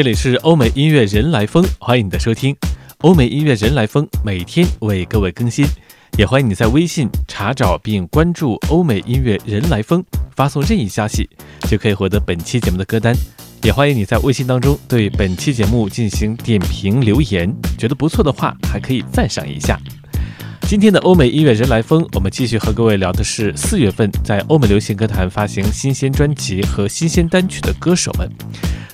这里是欧美音乐人来风，欢迎你的收听。欧美音乐人来风每天为各位更新，也欢迎你在微信查找并关注欧美音乐人来风，发送任意消息就可以获得本期节目的歌单。也欢迎你在微信当中对本期节目进行点评留言，觉得不错的话还可以赞赏一下。今天的欧美音乐人来风，我们继续和各位聊的是四月份在欧美流行歌坛发行新鲜专辑和新鲜单曲的歌手们。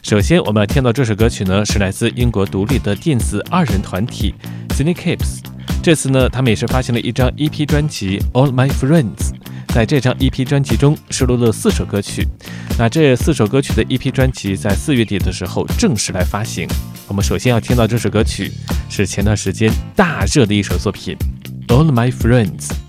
首先，我们要听到这首歌曲呢，是来自英国独立的电子二人团体 Snakes。这次呢，他们也是发行了一张 EP 专辑《All My Friends》。在这张 EP 专辑中收录了四首歌曲。那这四首歌曲的 EP 专辑在四月底的时候正式来发行。我们首先要听到这首歌曲，是前段时间大热的一首作品。All my friends.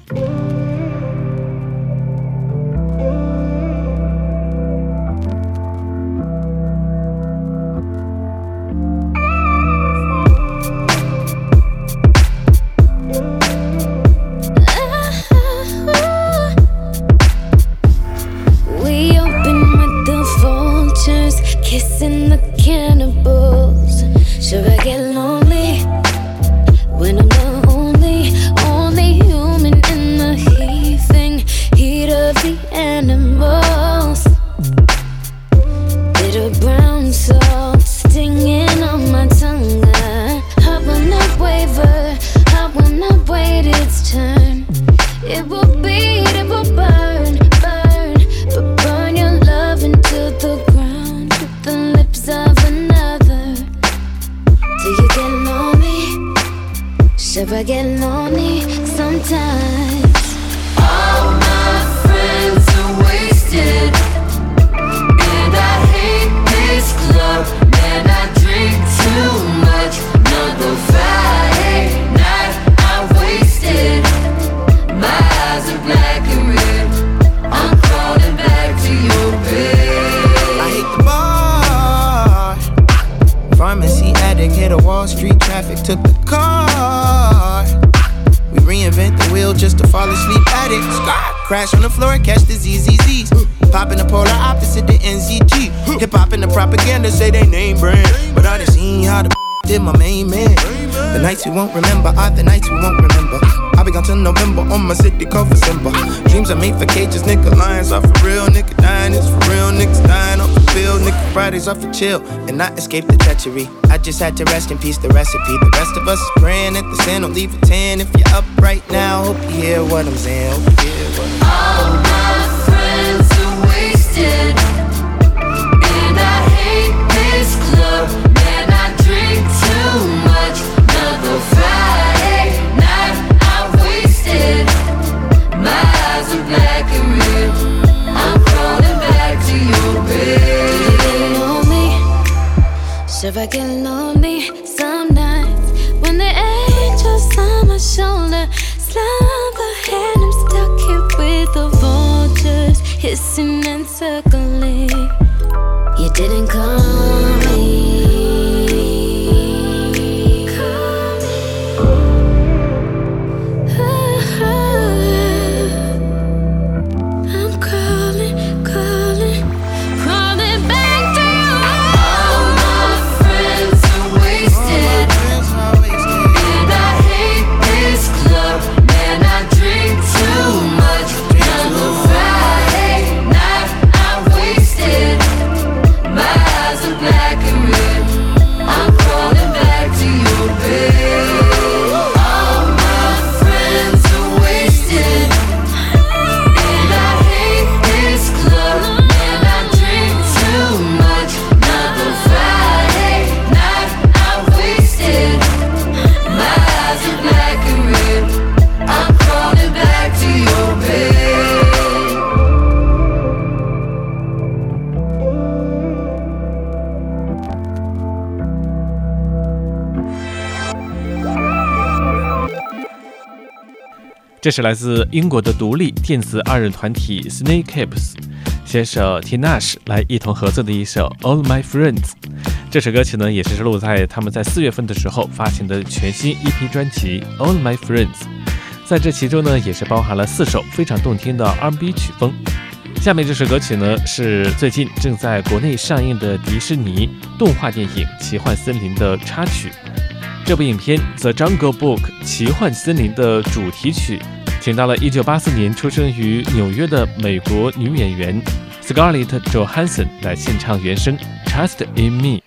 get lonely sometimes. Did my main man. The nights you won't remember are the nights you won't remember. I'll be gone till November on my city for Simba. Dreams are made for cages, nigga. Lions are for real, nigga. Dying is for real, niggas dying off the field, nigga. Fridays are for chill and not escape the treachery. I just had to rest in peace the recipe. The rest of us is praying at the sin, don't leave a 10 if you're up right now. Hope you hear what I'm saying. Hope you hear what I'm All black and red. I'm crawling back to your bed. lonely? Should I get lonely some nights when the angels on my shoulder slumber and I'm stuck here with the vultures hissing and circling? You didn't call 这是来自英国的独立电子二人团体 Snakehips，携手 t i n a s h 来一同合作的一首《All My Friends》。这首歌曲呢，也是收录在他们在四月份的时候发行的全新 EP 专辑《All My Friends》。在这其中呢，也是包含了四首非常动听的 R&B 曲风。下面这首歌曲呢，是最近正在国内上映的迪士尼动画电影《奇幻森林》的插曲。这部影片《The Jungle Book》奇幻森林的主题曲，请到了1984年出生于纽约的美国女演员 Scarlett Johansson 来献唱原声《Trust in Me》。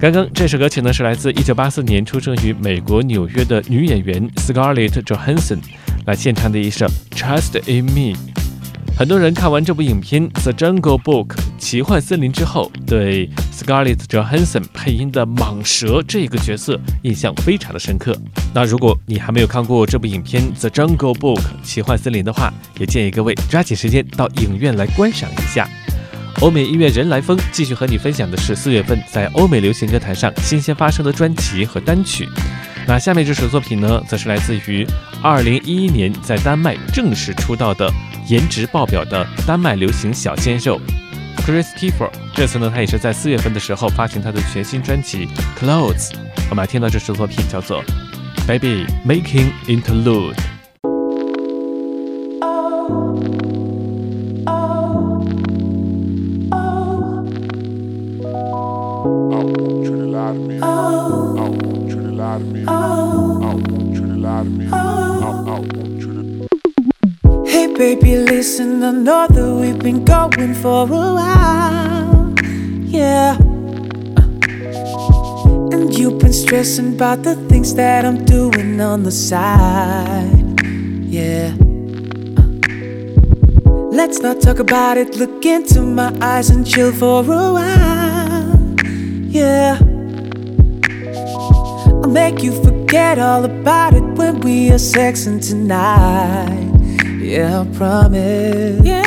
刚刚这首歌曲呢是来自1984年出生于美国纽约的女演员 Scarlett Johansson 来献唱的一首《Trust in Me》。很多人看完这部影片《The Jungle Book》奇幻森林之后，对 Scarlett Johansson 配音的蟒蛇这个角色印象非常的深刻。那如果你还没有看过这部影片《The Jungle Book》奇幻森林的话，也建议各位抓紧时间到影院来观赏一下。欧美音乐人来疯继续和你分享的是四月份在欧美流行歌坛上新鲜发生的专辑和单曲。那下面这首作品呢，则是来自于2011年在丹麦正式出道的颜值爆表的丹麦流行小鲜肉 Chris Tiffer。这次呢，他也是在四月份的时候发行他的全新专辑《Clothes》。我们来听到这首作品叫做《Baby Making Interlude》。Lie to oh. me. I want you to lie to oh. me. I, I want you to. Hey baby, listen, I know that we've been going for a while. Yeah. And you've been stressing about the things that I'm doing on the side. Yeah. Uh. Let's not talk about it, look into my eyes and chill for a while. Yeah. I'll make you forget all about it when we are sexing tonight. Yeah, I promise. Yeah.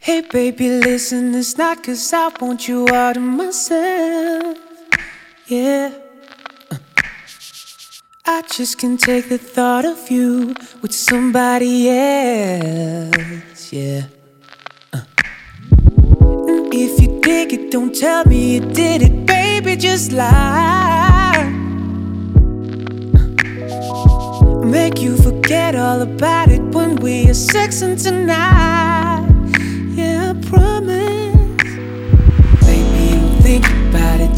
Hey baby, listen, it's not cause I want you all to myself. Yeah. I just can't take the thought of you with somebody else. Yeah. Uh. If you dig it, don't tell me you did it, baby, just lie. Uh. Make you forget all about it when we are sexing tonight.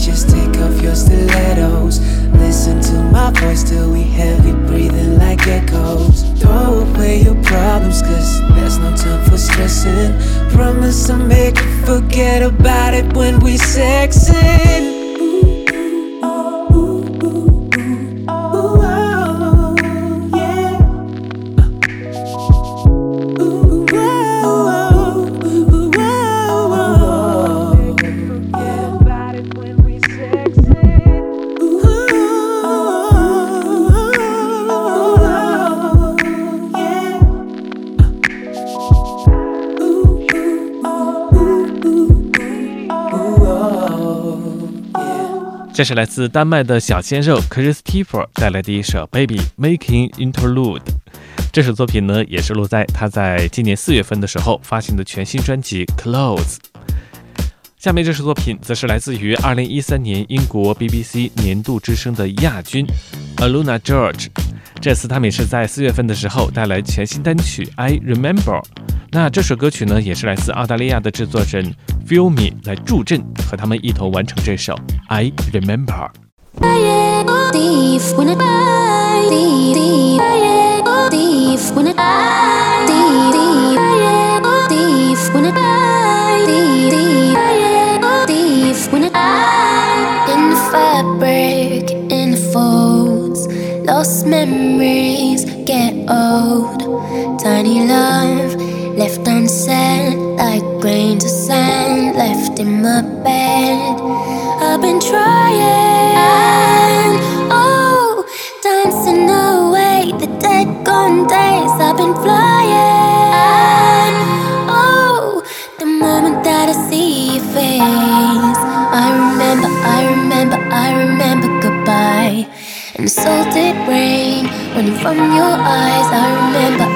Just take off your stilettos. Listen to my voice till we heavy breathing like echoes. Throw away your problems, cause there's no time for stressing. Promise I'll make you forget about it when we sexing. 这是来自丹麦的小鲜肉 Christopher 带来的一首《Baby Making Interlude》。这首作品呢，也是录在他在今年四月份的时候发行的全新专辑《Close》。下面这首作品则是来自于二零一三年英国 BBC 年度之声的亚军 Aluna George。这次他们也是在四月份的时候带来全新单曲《I Remember》。那这首歌曲呢，也是来自澳大利亚的制作人 Feel Me 来助阵，和他们一同完成这首《I Remember》。Old tiny love left unsaid like grains of sand left in my bed I've been trying, oh, dancing away the dead gone days. I've been flying, oh, the moment that I see your face. I remember, I remember, I remember goodbye. And salted rain from your eyes. I remember,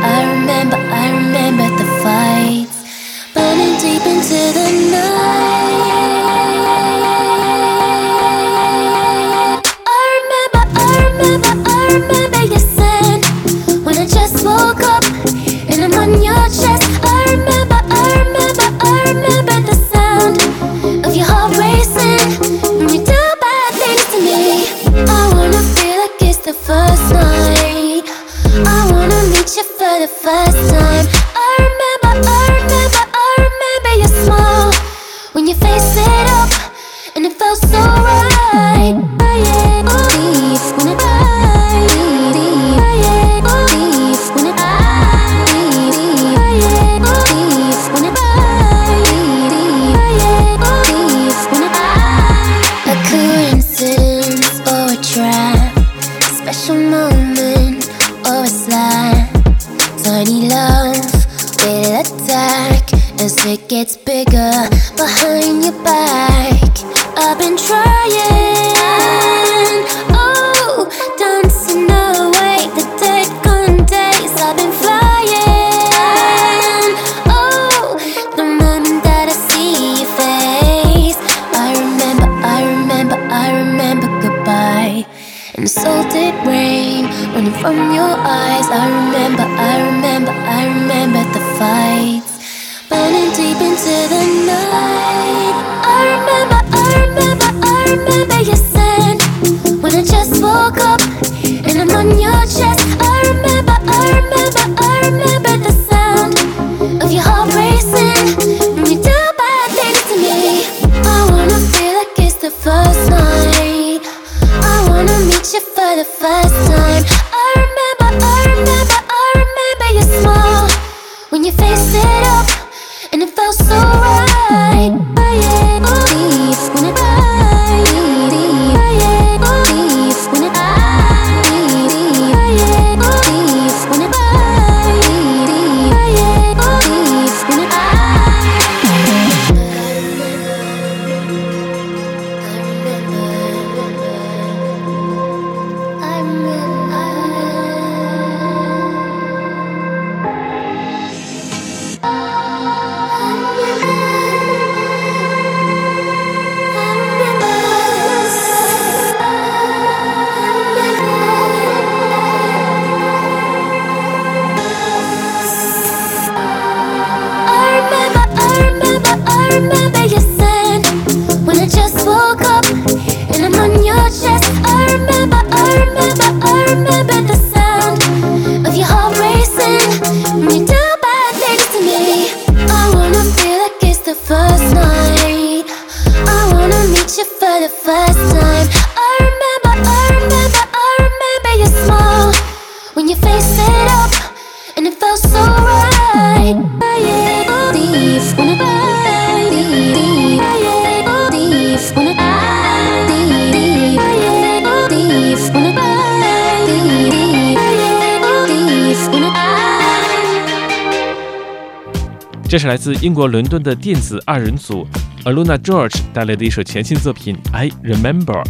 这是来自英国伦敦的电子二人组 Aluna George 带来的一首全新作品《I Remember》。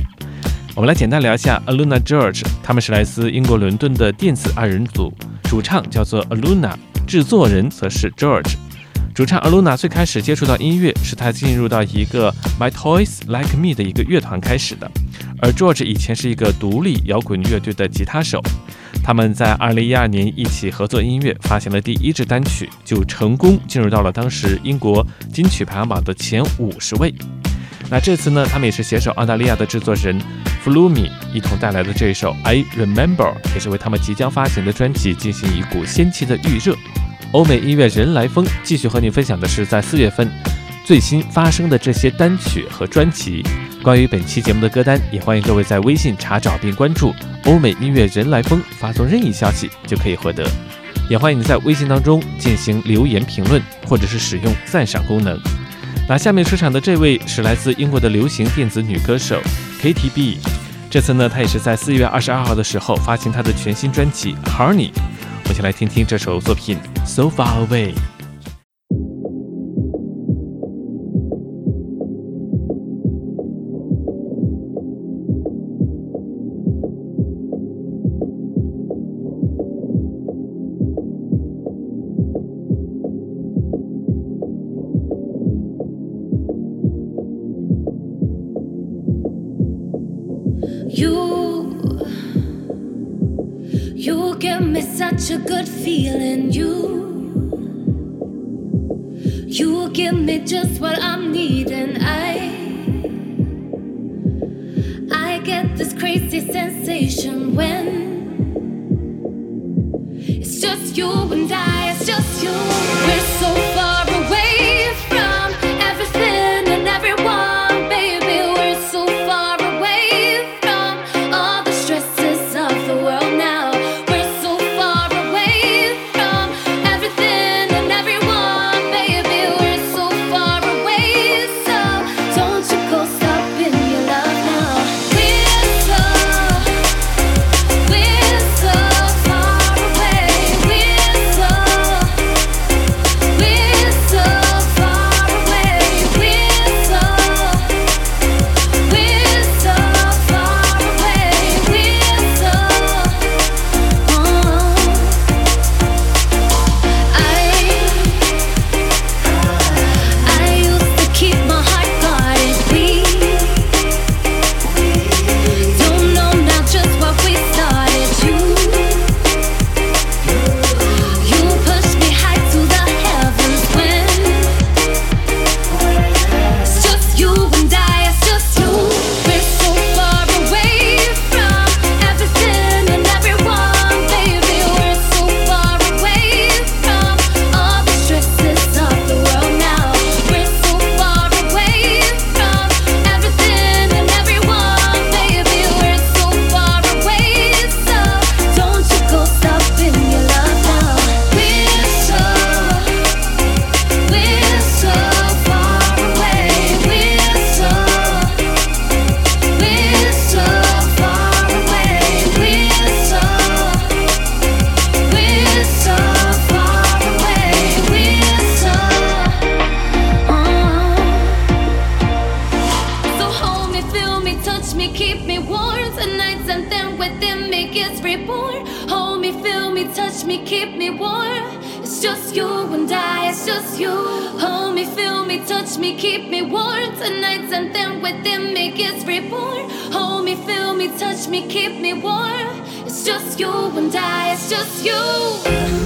我们来简单聊一下 Aluna George，他们是来自英国伦敦的电子二人组，主唱叫做 Aluna，制作人则是 George。主唱 Aluna 最开始接触到音乐是他进入到一个 My Toys Like Me 的一个乐团开始的，而 George 以前是一个独立摇滚乐队的吉他手。他们在2012年一起合作音乐，发行了第一支单曲，就成功进入到了当时英国金曲排行榜的前五十位。那这次呢，他们也是携手澳大利亚的制作人 Flumi 一同带来的这一首《I Remember》，也是为他们即将发行的专辑进行一股先期的预热。欧美音乐人来疯继续和你分享的是在四月份最新发生的这些单曲和专辑。关于本期节目的歌单，也欢迎各位在微信查找并关注“欧美音乐人来疯”，发送任意消息就可以获得。也欢迎你在微信当中进行留言评论，或者是使用赞赏功能。那下面出场的这位是来自英国的流行电子女歌手 K.T.B。这次呢，她也是在四月二十二号的时候发行她的全新专辑《Honey》。我们先来听听这首作品《So Far Away》。You, you give me such a good feeling. You, you give me just what I'm needing. I, I get this crazy sensation when it's just you and I. It's just you. We're so far me gets reborn. Hold me, feel me, touch me, keep me warm. It's just you and I, it's just you.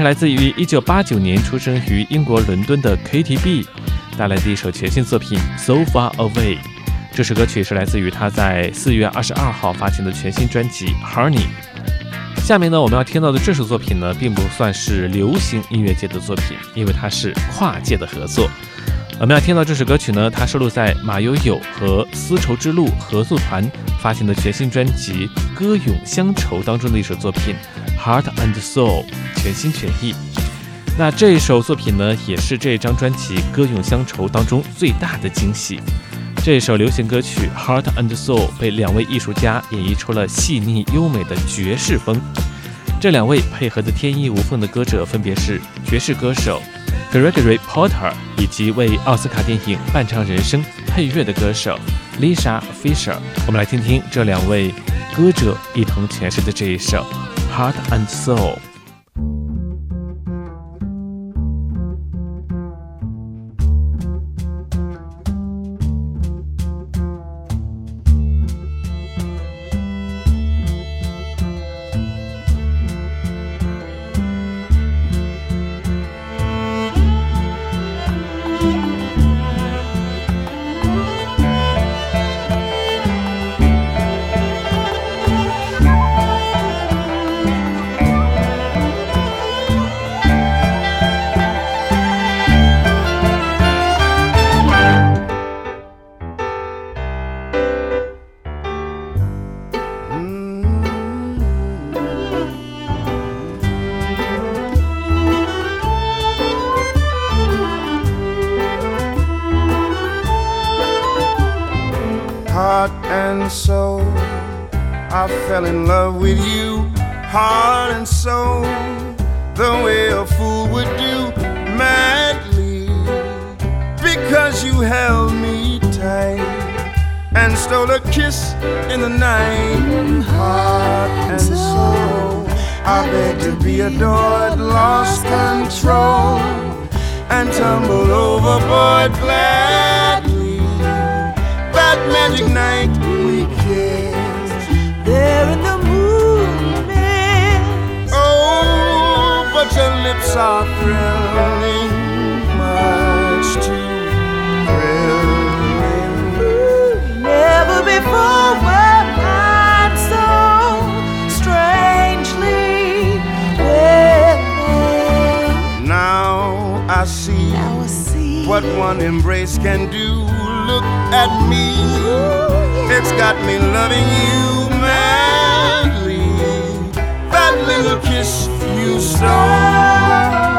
是来自于1989年出生于英国伦敦的 KTB 带来的一首全新作品《So Far Away》。这首歌曲是来自于他在4月22号发行的全新专辑《Honey》。下面呢，我们要听到的这首作品呢，并不算是流行音乐界的作品，因为它是跨界的合作。我们要听到这首歌曲呢，它收录在马友友和丝绸之路合作团发行的全新专辑《歌咏乡愁》当中的一首作品《Heart and Soul》，全心全意。那这一首作品呢，也是这张专辑《歌咏乡愁》当中最大的惊喜。这首流行歌曲《Heart and Soul》被两位艺术家演绎出了细腻优美的爵士风。这两位配合的天衣无缝的歌者分别是爵士歌手 Gregory Porter 以及为奥斯卡电影《半场人生》配乐的歌手 Lisa Fisher。我们来听听这两位歌者一同诠释的这一首《Heart and Soul》。Heart and soul. I fell in love with you, heart and soul, the way a fool would do, madly, because you held me tight and stole a kiss in the night, heart and soul. I begged to be adored, lost control, and tumbled overboard that magic night we kissed there in the moonlit. Oh, but your lips are thrilling, much too thrilling. Never before were mine so strangely willing. Now I see what one embrace can do. At me, it's got me loving you madly. That little kiss you stole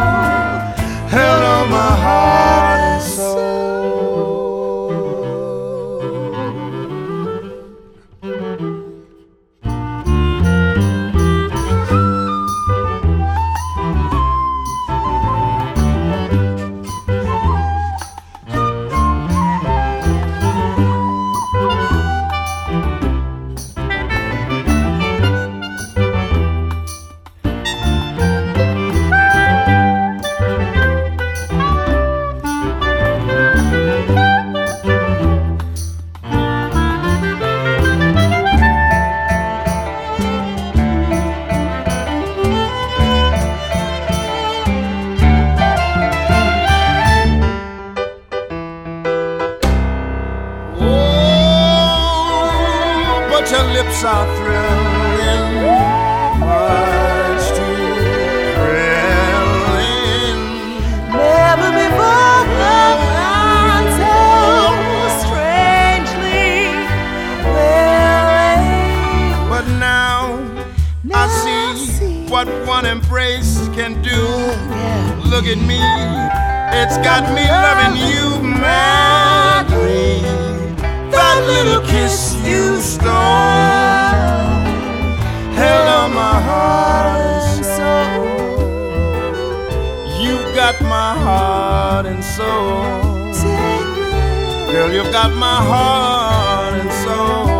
got my heart and soul.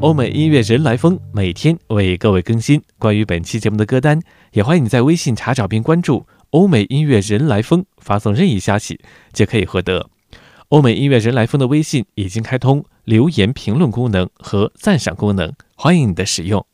欧美音乐人来疯，每天为各位更新。关于本期节目的歌单，也欢迎你在微信查找并关注“欧美音乐人来疯”，发送任意消息，就可以获得欧美音乐人来疯的微信已经开通留言评论功能和赞赏功能，欢迎你的使用。